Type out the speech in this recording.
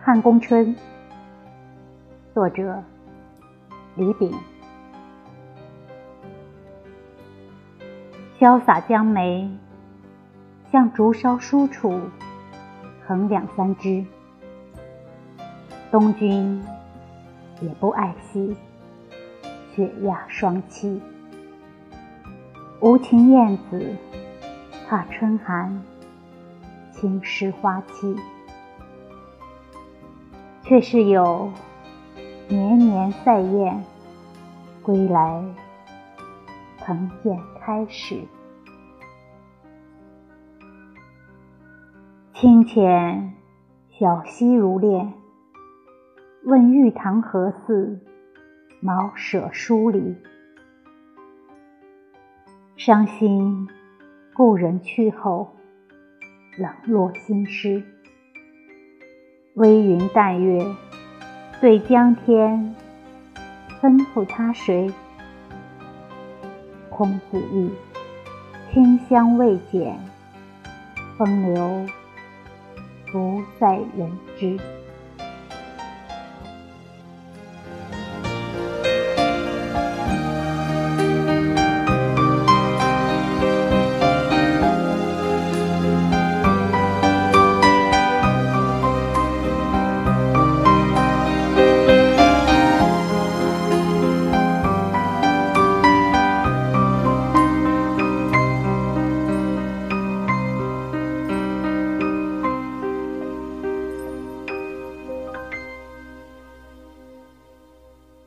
汉宫春，作者李炳。潇洒江梅，向竹梢疏处，横两三枝。东君也不爱惜，雪压双栖。无情燕子，怕春寒，侵蚀花期。却是有年年赛燕归来，蓬见开始。清浅小溪如练，问玉堂何似？茅舍疏离，伤心故人去后，冷落新诗。微云淡月，对江天，吩咐他谁？空子意，清香未减，风流不在人知。